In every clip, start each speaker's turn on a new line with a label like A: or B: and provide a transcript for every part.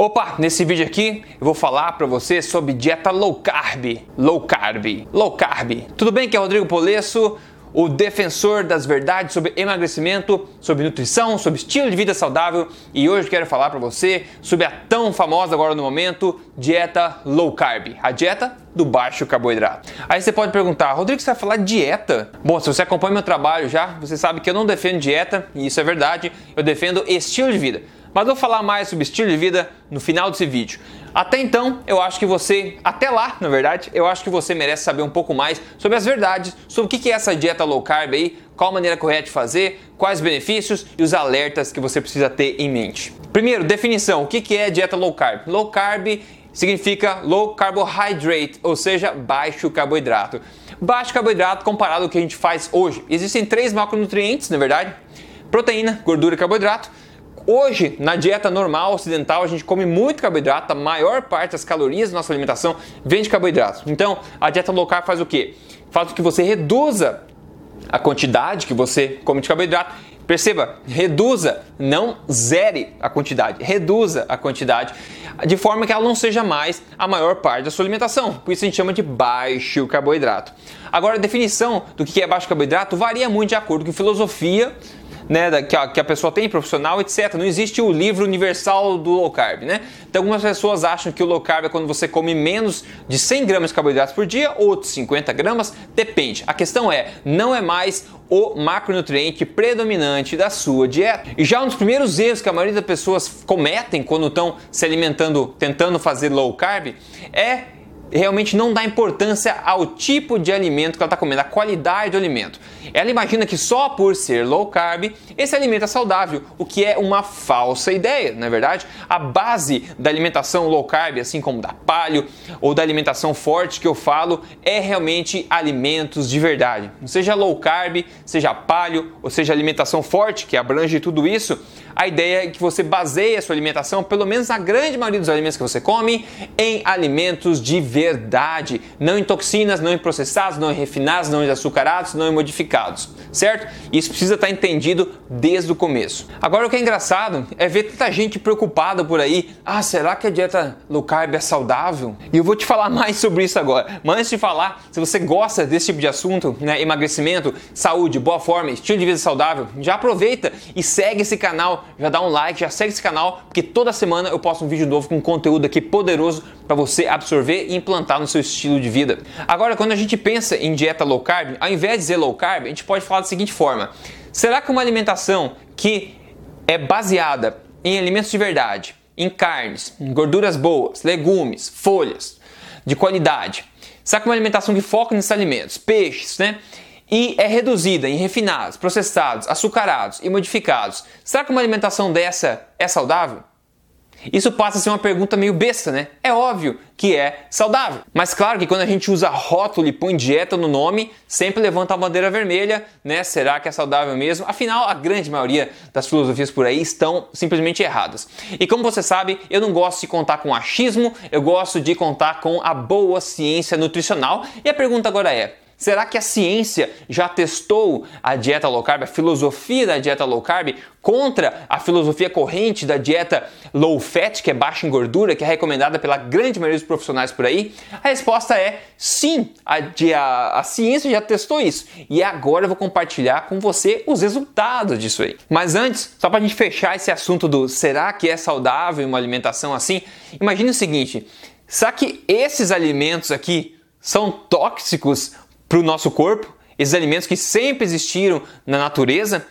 A: Opa, nesse vídeo aqui eu vou falar para você sobre dieta low carb, low carb, low carb. Tudo bem que é Rodrigo Polesso, o defensor das verdades sobre emagrecimento, sobre nutrição, sobre estilo de vida saudável e hoje quero falar para você sobre a tão famosa agora no momento dieta low carb, a dieta do baixo carboidrato. Aí você pode perguntar, Rodrigo, você vai falar dieta? Bom, se você acompanha meu trabalho já, você sabe que eu não defendo dieta e isso é verdade, eu defendo estilo de vida mas vou falar mais sobre estilo de vida no final desse vídeo. Até então, eu acho que você, até lá, na verdade, eu acho que você merece saber um pouco mais sobre as verdades, sobre o que é essa dieta low carb aí, qual a maneira correta de fazer, quais benefícios e os alertas que você precisa ter em mente. Primeiro, definição: o que é dieta low carb? Low carb significa low carbohydrate, ou seja, baixo carboidrato. Baixo carboidrato comparado ao que a gente faz hoje. Existem três macronutrientes, na verdade: proteína, gordura e carboidrato. Hoje, na dieta normal ocidental, a gente come muito carboidrato, a maior parte das calorias da nossa alimentação vem de carboidratos. Então, a dieta low carb faz o quê? Faz com que você reduza a quantidade que você come de carboidrato. Perceba, reduza, não zere a quantidade, reduza a quantidade, de forma que ela não seja mais a maior parte da sua alimentação. Por isso a gente chama de baixo carboidrato. Agora, a definição do que é baixo carboidrato varia muito de acordo com filosofia né, que, a, que a pessoa tem, profissional, etc. Não existe o livro universal do low carb, né? Então algumas pessoas acham que o low carb é quando você come menos de 100 gramas de carboidratos por dia, outros 50 gramas, depende. A questão é, não é mais o macronutriente predominante da sua dieta. E já um dos primeiros erros que a maioria das pessoas cometem quando estão se alimentando, tentando fazer low carb, é realmente não dá importância ao tipo de alimento que ela está comendo, a qualidade do alimento. Ela imagina que só por ser low carb, esse alimento é saudável, o que é uma falsa ideia, na é verdade. A base da alimentação low carb, assim como da paleo ou da alimentação forte que eu falo, é realmente alimentos de verdade. Seja low carb, seja paleo ou seja alimentação forte, que abrange tudo isso, a ideia é que você baseie a sua alimentação, pelo menos a grande maioria dos alimentos que você come, em alimentos de verdade, não em toxinas, não em processados, não em refinados, não em açucarados, não em modificados, certo? Isso precisa estar entendido desde o começo. Agora o que é engraçado é ver tanta gente preocupada por aí, ah, será que a dieta low carb é saudável? E eu vou te falar mais sobre isso agora. Mas antes de falar, se você gosta desse tipo de assunto, né, emagrecimento, saúde, boa forma, estilo de vida saudável, já aproveita e segue esse canal já dá um like, já segue esse canal, porque toda semana eu posto um vídeo novo com conteúdo aqui poderoso para você absorver e implantar no seu estilo de vida. Agora, quando a gente pensa em dieta low carb, ao invés de dizer low carb, a gente pode falar da seguinte forma: será que uma alimentação que é baseada em alimentos de verdade, em carnes, em gorduras boas, legumes, folhas de qualidade, será que uma alimentação que foca nesses alimentos, peixes, né? E é reduzida em refinados, processados, açucarados e modificados, será que uma alimentação dessa é saudável? Isso passa a ser uma pergunta meio besta, né? É óbvio que é saudável. Mas claro que quando a gente usa rótulo e põe dieta no nome, sempre levanta a bandeira vermelha, né? Será que é saudável mesmo? Afinal, a grande maioria das filosofias por aí estão simplesmente erradas. E como você sabe, eu não gosto de contar com achismo, eu gosto de contar com a boa ciência nutricional. E a pergunta agora é: Será que a ciência já testou a dieta low carb, a filosofia da dieta low carb, contra a filosofia corrente da dieta low fat, que é baixa em gordura, que é recomendada pela grande maioria dos profissionais por aí? A resposta é sim, a, a, a ciência já testou isso. E agora eu vou compartilhar com você os resultados disso aí. Mas antes, só para a gente fechar esse assunto do será que é saudável uma alimentação assim, imagine o seguinte: será que esses alimentos aqui são tóxicos para o nosso corpo? Esses alimentos que sempre existiram na natureza?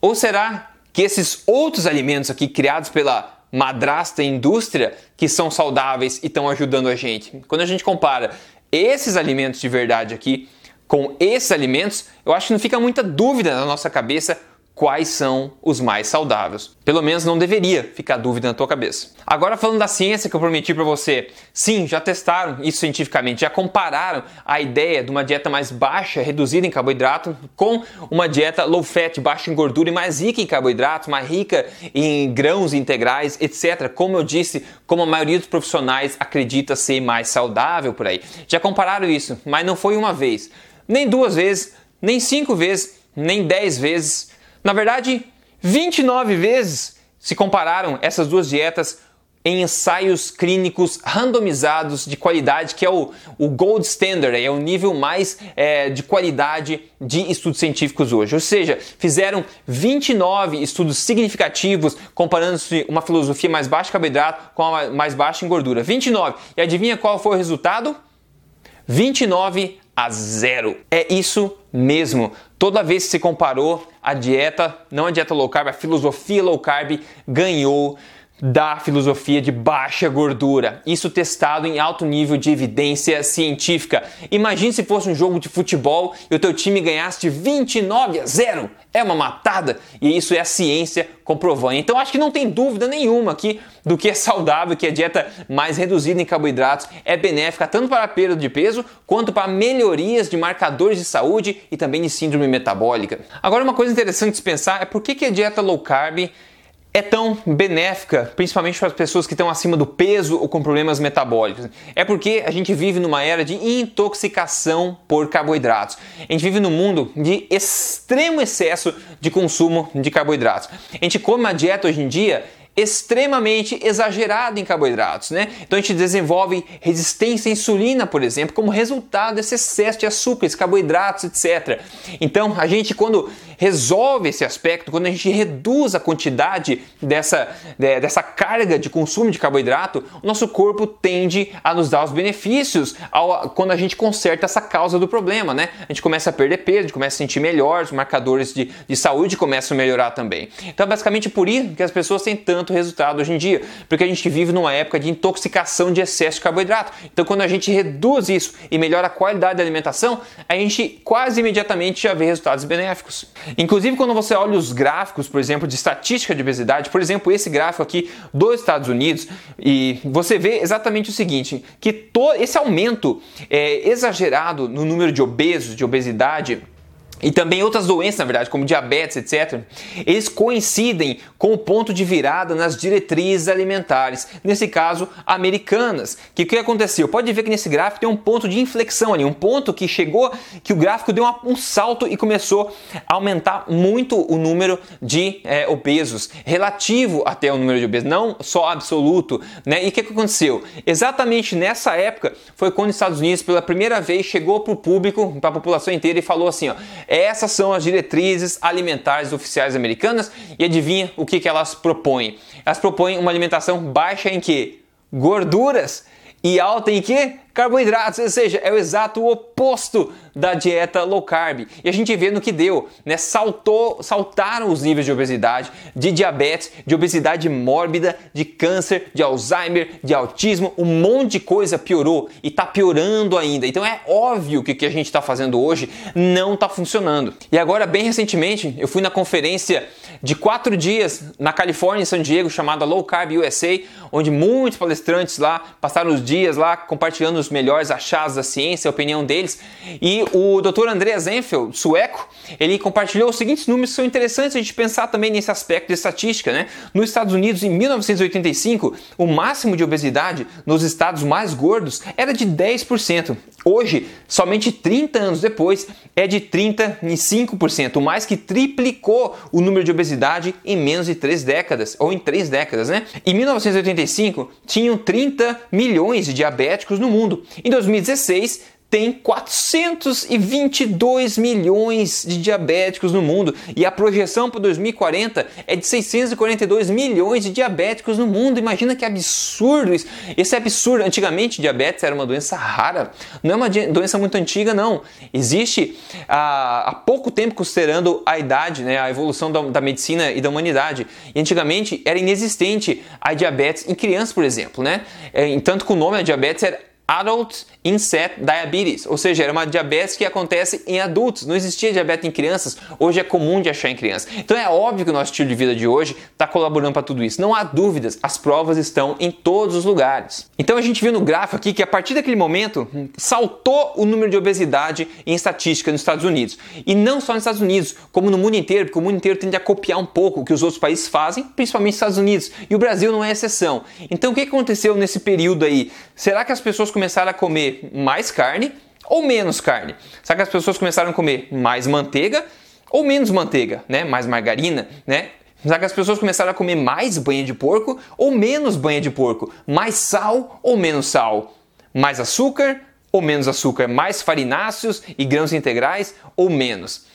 A: Ou será que esses outros alimentos aqui criados pela madrasta indústria que são saudáveis e estão ajudando a gente? Quando a gente compara esses alimentos de verdade aqui com esses alimentos, eu acho que não fica muita dúvida na nossa cabeça quais são os mais saudáveis. Pelo menos não deveria ficar dúvida na tua cabeça. Agora falando da ciência que eu prometi para você. Sim, já testaram isso cientificamente, já compararam a ideia de uma dieta mais baixa, reduzida em carboidrato, com uma dieta low fat, baixa em gordura e mais rica em carboidratos, mais rica em grãos integrais, etc. Como eu disse, como a maioria dos profissionais acredita ser mais saudável por aí. Já compararam isso, mas não foi uma vez, nem duas vezes, nem cinco vezes, nem dez vezes na verdade, 29 vezes se compararam essas duas dietas em ensaios clínicos randomizados de qualidade, que é o, o gold standard, é o nível mais é, de qualidade de estudos científicos hoje. Ou seja, fizeram 29 estudos significativos comparando-se uma filosofia mais baixa em carboidrato com a mais baixa em gordura. 29. E adivinha qual foi o resultado? 29 a 0. É isso mesmo. Toda vez que se comparou a dieta, não a dieta low carb, a filosofia low carb ganhou da filosofia de baixa gordura. Isso testado em alto nível de evidência científica. Imagine se fosse um jogo de futebol e o teu time ganhasse de 29 a 0. É uma matada e isso é a ciência comprovando. Então acho que não tem dúvida nenhuma aqui do que é saudável, que a dieta mais reduzida em carboidratos é benéfica tanto para a perda de peso quanto para melhorias de marcadores de saúde e também de síndrome metabólica. Agora uma coisa interessante de pensar é por que, que a dieta low carb é tão benéfica, principalmente para as pessoas que estão acima do peso ou com problemas metabólicos? É porque a gente vive numa era de intoxicação por carboidratos. A gente vive num mundo de extremo excesso de consumo de carboidratos. A gente come uma dieta hoje em dia extremamente exagerada em carboidratos, né? Então a gente desenvolve resistência à insulina, por exemplo, como resultado desse excesso de açúcares, carboidratos, etc. Então a gente quando resolve esse aspecto, quando a gente reduz a quantidade dessa, dessa carga de consumo de carboidrato, o nosso corpo tende a nos dar os benefícios ao, quando a gente conserta essa causa do problema, né? A gente começa a perder peso, a gente começa a sentir melhor, os marcadores de, de saúde começam a melhorar também. Então é basicamente por isso que as pessoas têm tanto resultado hoje em dia, porque a gente vive numa época de intoxicação de excesso de carboidrato. Então quando a gente reduz isso e melhora a qualidade da alimentação, a gente quase imediatamente já vê resultados benéficos. Inclusive, quando você olha os gráficos, por exemplo, de estatística de obesidade, por exemplo, esse gráfico aqui dos Estados Unidos, e você vê exatamente o seguinte: que todo esse aumento é, exagerado no número de obesos, de obesidade, e também outras doenças, na verdade, como diabetes, etc., eles coincidem com o ponto de virada nas diretrizes alimentares, nesse caso, americanas. Que o que aconteceu? Pode ver que nesse gráfico tem um ponto de inflexão ali, um ponto que chegou, que o gráfico deu uma, um salto e começou a aumentar muito o número de é, obesos, relativo até o número de obesos, não só absoluto. Né? E o que, que aconteceu? Exatamente nessa época foi quando os Estados Unidos, pela primeira vez, chegou para o público, para a população inteira e falou assim: ó, essas são as diretrizes alimentares oficiais americanas e adivinha o que, que elas propõem? Elas propõem uma alimentação baixa em que? Gorduras e alta em que? Carboidratos, ou seja, é o exato oposto da dieta low carb. E a gente vê no que deu, né? Saltou, saltaram os níveis de obesidade, de diabetes, de obesidade mórbida, de câncer, de Alzheimer, de autismo, um monte de coisa piorou e está piorando ainda. Então é óbvio que o que a gente está fazendo hoje não está funcionando. E agora, bem recentemente, eu fui na conferência de quatro dias na Califórnia, em San Diego, chamada Low Carb USA, onde muitos palestrantes lá passaram os dias lá compartilhando os melhores achados da ciência, a opinião deles. E o Dr. Andreas Enfield, sueco, ele compartilhou os seguintes números que são interessantes a gente pensar também nesse aspecto de estatística, né? Nos Estados Unidos, em 1985, o máximo de obesidade nos estados mais gordos era de 10%. Hoje, somente 30 anos depois, é de 35%, mais que triplicou o número de obesidade em menos de 3 décadas, ou em 3 décadas, né? Em 1985, tinham 30 milhões de diabéticos no Em 2016, tem 422 milhões de diabéticos no mundo e a projeção para 2040 é de 642 milhões de diabéticos no mundo. Imagina que absurdo isso. Esse é absurdo. Antigamente, diabetes era uma doença rara, não é uma doença muito antiga, não. Existe há, há pouco tempo, considerando a idade, né, a evolução da, da medicina e da humanidade. E antigamente era inexistente a diabetes em crianças, por exemplo. Né? É, tanto que o nome da diabetes era Adult Inset Diabetes, ou seja, era uma diabetes que acontece em adultos, não existia diabetes em crianças, hoje é comum de achar em crianças. Então é óbvio que o nosso estilo de vida de hoje está colaborando para tudo isso, não há dúvidas, as provas estão em todos os lugares. Então a gente viu no gráfico aqui que a partir daquele momento saltou o número de obesidade em estatística nos Estados Unidos, e não só nos Estados Unidos, como no mundo inteiro, porque o mundo inteiro tende a copiar um pouco o que os outros países fazem, principalmente os Estados Unidos, e o Brasil não é exceção. Então o que aconteceu nesse período aí? Será que as pessoas começaram a comer mais carne ou menos carne? Será que as pessoas começaram a comer mais manteiga ou menos manteiga, né? Mais margarina, né? Será que as pessoas começaram a comer mais banha de porco ou menos banha de porco? Mais sal ou menos sal? Mais açúcar ou menos açúcar? Mais farináceos e grãos integrais ou menos?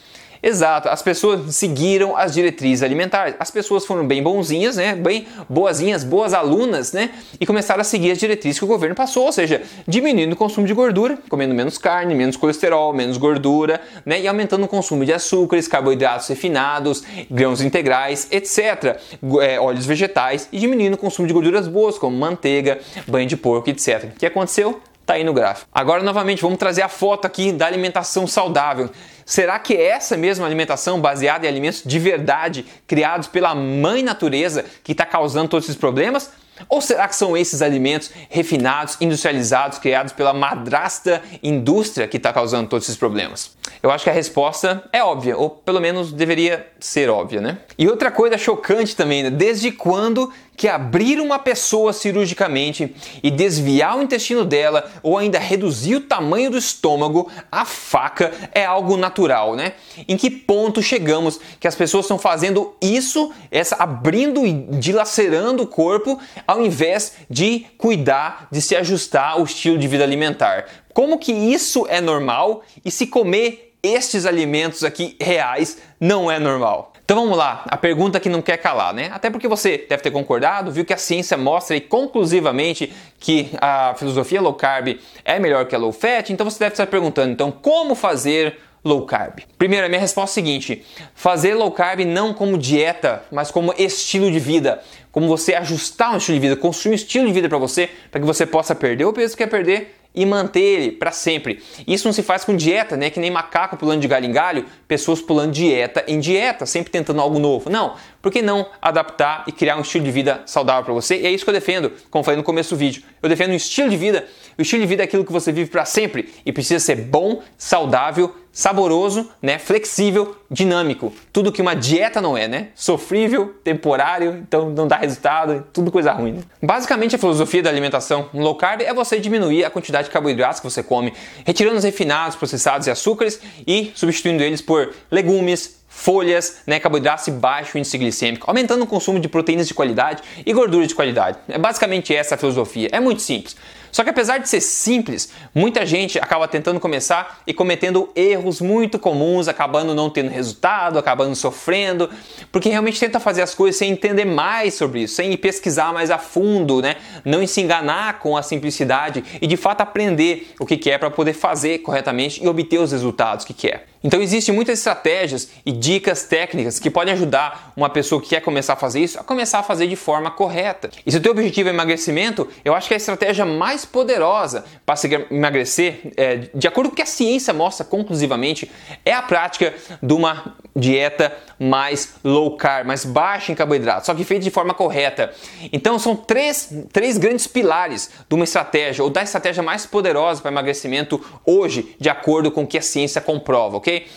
A: Exato, as pessoas seguiram as diretrizes alimentares. As pessoas foram bem bonzinhas, né? Bem boazinhas, boas alunas, né? E começaram a seguir as diretrizes que o governo passou, ou seja, diminuindo o consumo de gordura, comendo menos carne, menos colesterol, menos gordura, né? E aumentando o consumo de açúcares, carboidratos refinados, grãos integrais, etc. É, óleos vegetais e diminuindo o consumo de gorduras boas, como manteiga, banho de porco, etc. O que aconteceu? Tá aí no gráfico. Agora, novamente, vamos trazer a foto aqui da alimentação saudável. Será que é essa mesma alimentação baseada em alimentos de verdade, criados pela mãe natureza, que está causando todos esses problemas? Ou será que são esses alimentos refinados, industrializados, criados pela madrasta indústria que está causando todos esses problemas? Eu acho que a resposta é óbvia, ou pelo menos deveria ser óbvia, né? E outra coisa chocante também, né? desde quando que abrir uma pessoa cirurgicamente e desviar o intestino dela ou ainda reduzir o tamanho do estômago, a faca é algo natural, né? Em que ponto chegamos que as pessoas estão fazendo isso, essa abrindo e dilacerando o corpo, ao invés de cuidar, de se ajustar ao estilo de vida alimentar? Como que isso é normal e se comer estes alimentos aqui reais não é normal? Então vamos lá, a pergunta que não quer calar, né? Até porque você deve ter concordado, viu que a ciência mostra conclusivamente que a filosofia low carb é melhor que a low fat, então você deve estar perguntando, então como fazer low carb? Primeiro, a minha resposta é a seguinte: fazer low carb não como dieta, mas como estilo de vida. Como você ajustar um estilo de vida, construir um estilo de vida para você, para que você possa perder o peso que quer perder e manter ele para sempre. Isso não se faz com dieta, né? Que nem macaco pulando de galho em galho, pessoas pulando dieta em dieta, sempre tentando algo novo. Não, por que não adaptar e criar um estilo de vida saudável para você? E é isso que eu defendo, como falei no começo do vídeo. Eu defendo um estilo de vida. O estilo de vida é aquilo que você vive para sempre e precisa ser bom, saudável, saboroso, né, flexível, dinâmico. Tudo que uma dieta não é, né? Sofrível, temporário, então não dá resultado, tudo coisa ruim. Né? Basicamente a filosofia da alimentação low carb é você diminuir a quantidade de carboidratos que você come, retirando os refinados, processados e açúcares e substituindo eles por legumes, folhas, né, carboidratos e baixo índice glicêmico, aumentando o consumo de proteínas de qualidade e gordura de qualidade. É basicamente essa a filosofia. É muito simples. Só que apesar de ser simples, muita gente acaba tentando começar e cometendo erros muito comuns, acabando não tendo resultado, acabando sofrendo, porque realmente tenta fazer as coisas sem entender mais sobre isso, sem pesquisar mais a fundo, né? Não se enganar com a simplicidade e de fato aprender o que é para poder fazer corretamente e obter os resultados que quer. Então existem muitas estratégias e dicas técnicas que podem ajudar uma pessoa que quer começar a fazer isso a começar a fazer de forma correta. E se o teu objetivo é emagrecimento, eu acho que a estratégia mais poderosa para se emagrecer, é, de acordo com o que a ciência mostra conclusivamente, é a prática de uma dieta mais low carb, mais baixa em carboidratos, só que feita de forma correta. Então são três, três grandes pilares de uma estratégia ou da estratégia mais poderosa para emagrecimento hoje, de acordo com o que a ciência comprova, ok?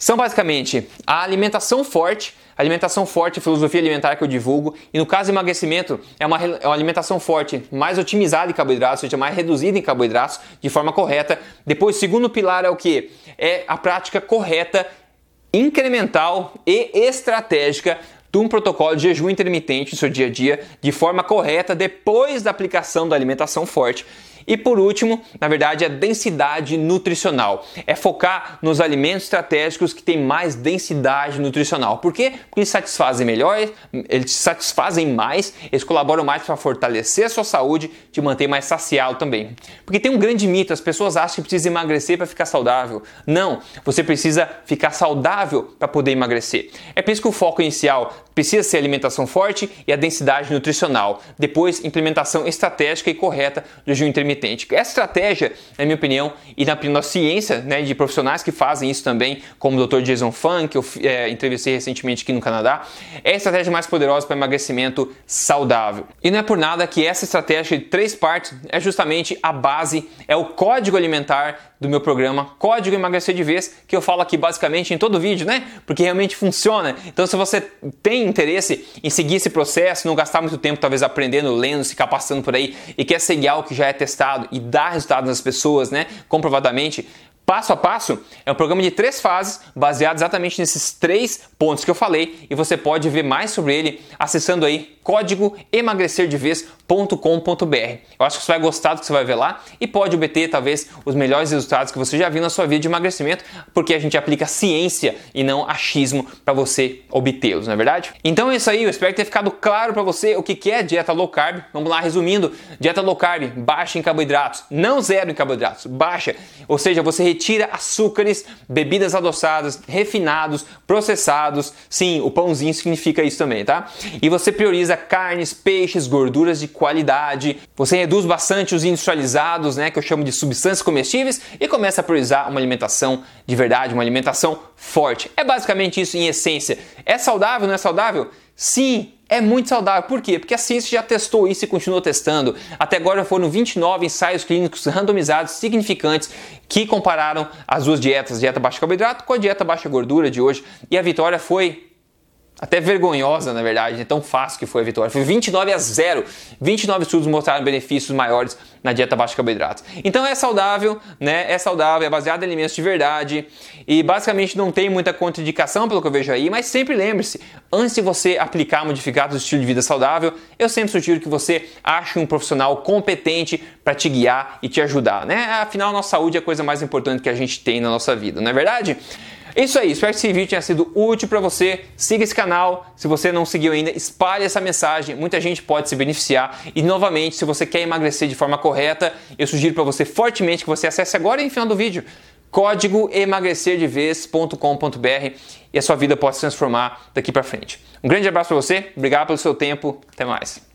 A: São basicamente a alimentação forte, alimentação forte, filosofia alimentar que eu divulgo, e no caso emagrecimento, é uma, é uma alimentação forte, mais otimizada em carboidratos, ou seja, mais reduzida em carboidratos, de forma correta. Depois, o segundo pilar é o que? É a prática correta, incremental e estratégica de um protocolo de jejum intermitente no seu dia a dia de forma correta depois da aplicação da alimentação forte. E por último, na verdade, a densidade nutricional. É focar nos alimentos estratégicos que têm mais densidade nutricional. Por quê? Porque eles satisfazem melhor, eles satisfazem mais, eles colaboram mais para fortalecer a sua saúde, te manter mais saciado também. Porque tem um grande mito, as pessoas acham que precisa emagrecer para ficar saudável. Não, você precisa ficar saudável para poder emagrecer. É por isso que o foco inicial precisa ser alimentação forte e a densidade nutricional. Depois, implementação estratégica e correta do jejum intermitente. Essa estratégia, na minha opinião, e na, na ciência né, de profissionais que fazem isso também, como o Dr. Jason Funk, que eu é, entrevistei recentemente aqui no Canadá, é a estratégia mais poderosa para emagrecimento saudável. E não é por nada que essa estratégia de três partes é justamente a base, é o código alimentar do meu programa Código Emagrecer de Vez, que eu falo aqui basicamente em todo vídeo, né? Porque realmente funciona. Então, se você tem interesse em seguir esse processo, não gastar muito tempo talvez aprendendo, lendo, se capacitando por aí e quer seguir algo que já é testado e dá resultado nas pessoas, né? Comprovadamente, passo a passo é um programa de três fases, baseado exatamente nesses três pontos que eu falei, e você pode ver mais sobre ele acessando aí código emagrecerdevez.com.br. Eu acho que você vai gostar do que você vai ver lá e pode obter talvez os melhores resultados que você já viu na sua vida de emagrecimento, porque a gente aplica ciência e não achismo para você obtê-los, não é verdade? Então é isso aí, eu espero ter ficado claro para você o que é dieta low carb. Vamos lá, resumindo: dieta low carb, baixa em carboidratos, não zero em carboidratos, baixa, ou seja, você retira açúcares, bebidas adoçadas, refinados, processados. Sim, o pãozinho significa isso também, tá? E você prioriza carnes, peixes, gorduras de qualidade. Você reduz bastante os industrializados, né, que eu chamo de substâncias comestíveis, e começa a priorizar uma alimentação de verdade, uma alimentação forte. É basicamente isso em essência. É saudável, não é saudável? Sim, é muito saudável. Por quê? Porque a ciência já testou isso e continuou testando. Até agora foram 29 ensaios clínicos randomizados significantes que compararam as duas dietas, dieta baixa carboidrato com a dieta baixa gordura de hoje. E a vitória foi até vergonhosa, na verdade, é tão fácil que foi a vitória. Foi 29 a 0. 29 estudos mostraram benefícios maiores na dieta baixa de carboidratos. Então é saudável, né? É saudável, é baseado em alimentos de verdade e basicamente não tem muita contraindicação pelo que eu vejo aí, mas sempre lembre-se, antes de você aplicar modificados do estilo de vida saudável, eu sempre sugiro que você ache um profissional competente para te guiar e te ajudar, né? Afinal, nossa saúde é a coisa mais importante que a gente tem na nossa vida, não é verdade? É isso aí, espero que esse vídeo tenha sido útil para você. Siga esse canal, se você não seguiu ainda, espalhe essa mensagem, muita gente pode se beneficiar. E novamente, se você quer emagrecer de forma correta, eu sugiro para você fortemente que você acesse agora no final do vídeo código emagrecerdevez.com.br e a sua vida pode se transformar daqui para frente. Um grande abraço para você, obrigado pelo seu tempo, até mais.